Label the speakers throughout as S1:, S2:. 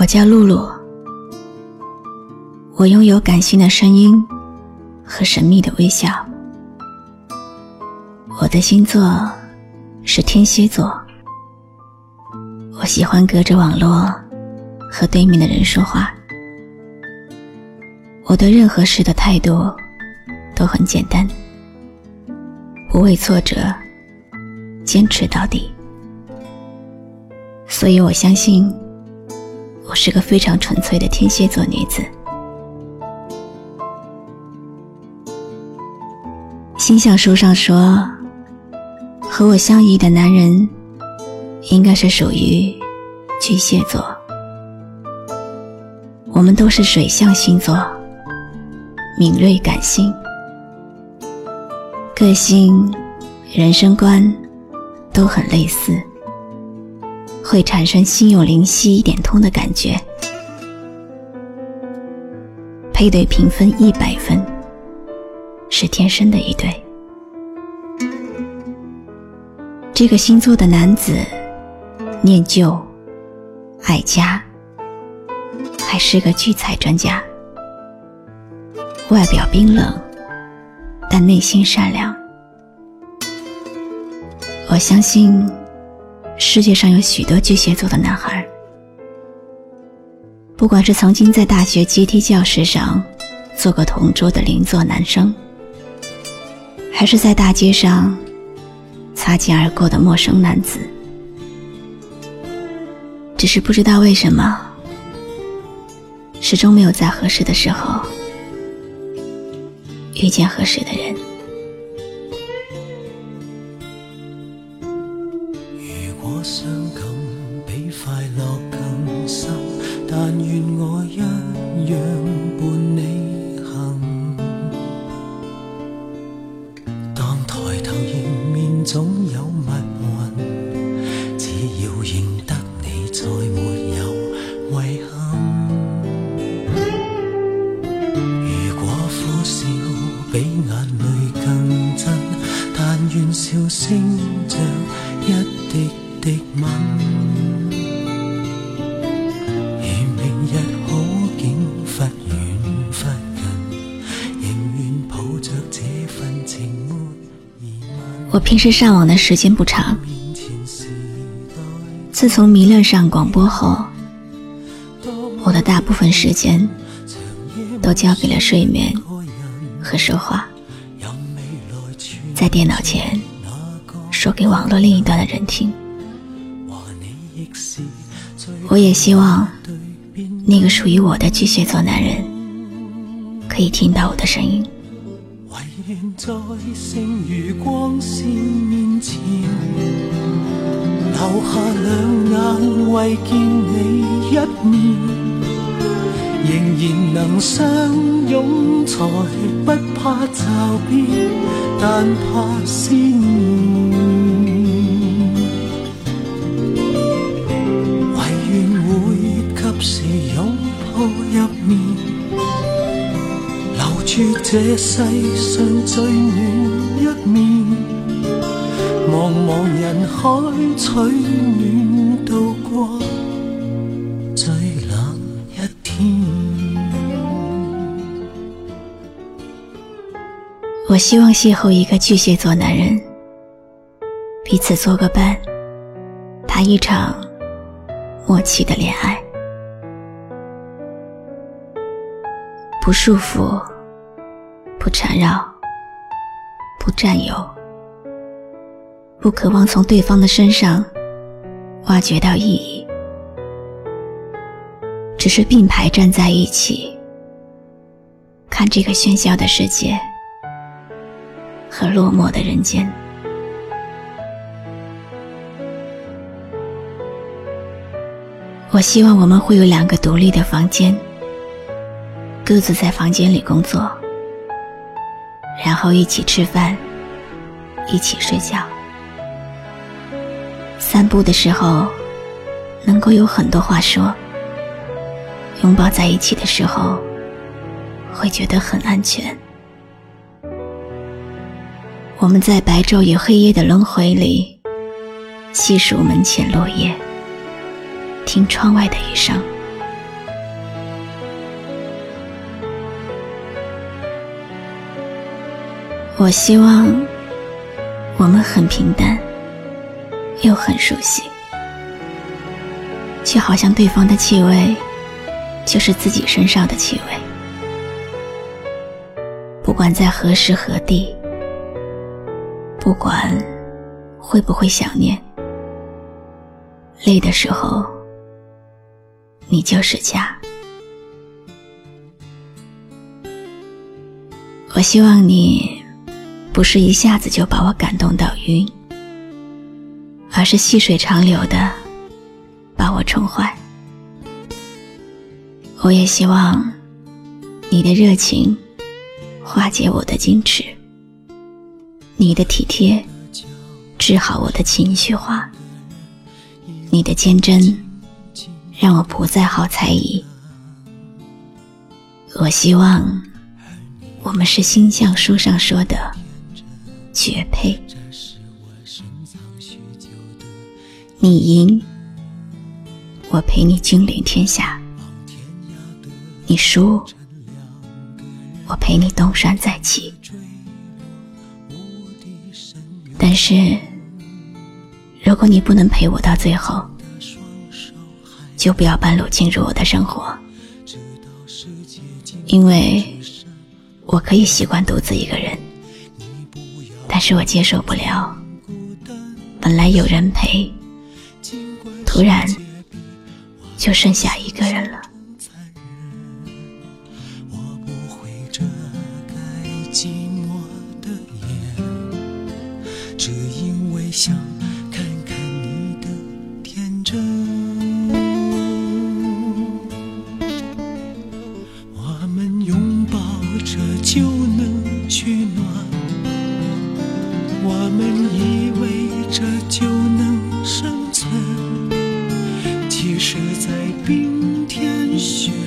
S1: 我叫露露，我拥有感性的声音和神秘的微笑。我的星座是天蝎座，我喜欢隔着网络和对面的人说话。我对任何事的态度都很简单，不畏挫折，坚持到底。所以我相信。我是个非常纯粹的天蝎座女子。星象书上说，和我相宜的男人应该是属于巨蟹座。我们都是水象星座，敏锐感性，个性、人生观都很类似。会产生心有灵犀一点通的感觉，配对评分一百分，是天生的一对。这个星座的男子念旧、爱家，还是个聚财专家，外表冰冷，但内心善良。我相信。世界上有许多巨蟹座的男孩，不管是曾经在大学阶梯教室上做过同桌的邻座男生，还是在大街上擦肩而过的陌生男子，只是不知道为什么，始终没有在合适的时候遇见合适的人。
S2: 但愿我一样伴你行。当抬头迎面总有密云，只要认得你，再没有遗憾。如果苦笑比眼泪更真，但愿笑声像一滴。的吻，
S1: 平时上网的时间不长，自从迷恋上广播后，我的大部分时间都交给了睡眠和说话，在电脑前说给网络另一端的人听。我也希望那个属于我的巨蟹座男人可以听到我的声音。
S2: 在剩余光线面前，留下两眼为见你一面，仍然能相拥，才不怕骤变，但怕思念。这世上最暖一面，茫茫人海取暖，度过最冷一天。
S1: 我希望邂逅一个巨蟹座男人，彼此做个伴，谈一场默契的恋爱，不束缚。不缠绕，不占有，不渴望从对方的身上挖掘到意义，只是并排站在一起，看这个喧嚣的世界和落寞的人间。我希望我们会有两个独立的房间，各自在房间里工作。然后一起吃饭，一起睡觉，散步的时候能够有很多话说，拥抱在一起的时候会觉得很安全。我们在白昼与黑夜的轮回里，细数门前落叶，听窗外的雨声，我希望我们很平淡，又很熟悉，却好像对方的气味就是自己身上的气味。不管在何时何地，不管会不会想念，累的时候，你就是家。我希望你。不是一下子就把我感动到晕，而是细水长流的把我宠坏。我也希望你的热情化解我的矜持，你的体贴治好我的情绪化，你的坚贞让我不再好猜疑。我希望我们是星象书上说的。绝配，你赢，我陪你君临天下；你输，我陪你东山再起。但是，如果你不能陪我到最后，就不要半路进入我的生活，因为我可以习惯独自一个人。是我接受不了，本来有人陪，突然就剩下一个人了。
S2: 只因为想在冰天雪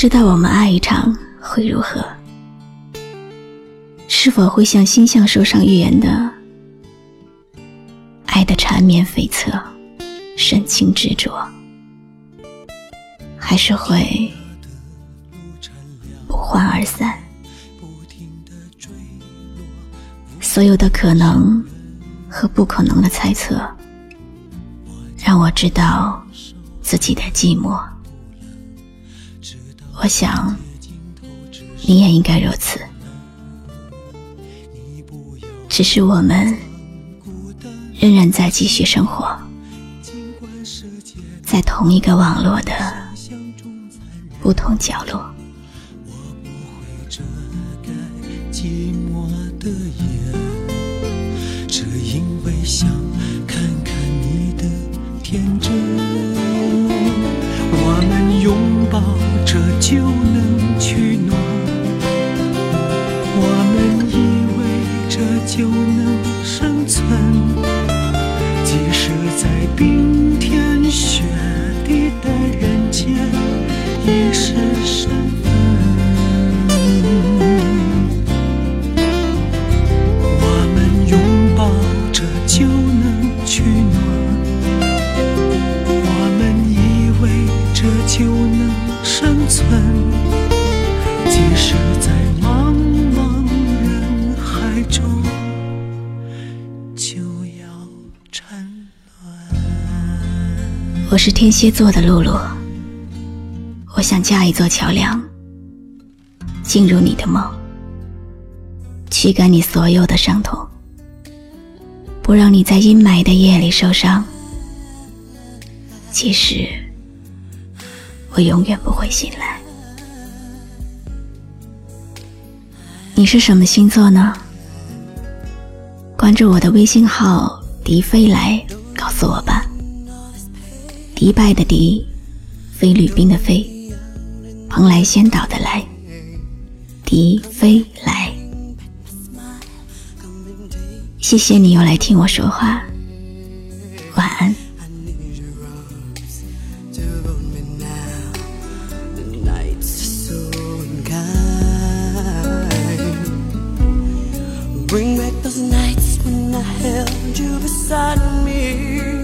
S1: 知道我们爱一场会如何？是否会像星象书上预言的，爱的缠绵悱恻，深情执着，还是会不欢而散？所有的可能和不可能的猜测，让我知道自己的寂寞。我想，你也应该如此。只是我们仍然在继续生活，在同一个网络的不同角落。
S2: 这就能我是
S1: 天蝎座的露露，我想架一座桥梁，进入你的梦，驱赶你所有的伤痛，不让你在阴霾的夜里受伤。其实。我永远不会醒来。你是什么星座呢？关注我的微信号“迪飞来”，告诉我吧。迪拜的迪，菲律宾的菲，蓬莱仙岛的来，迪飞来。谢谢你又来听我说话，晚安。
S3: Bring back those nights when I held you beside me.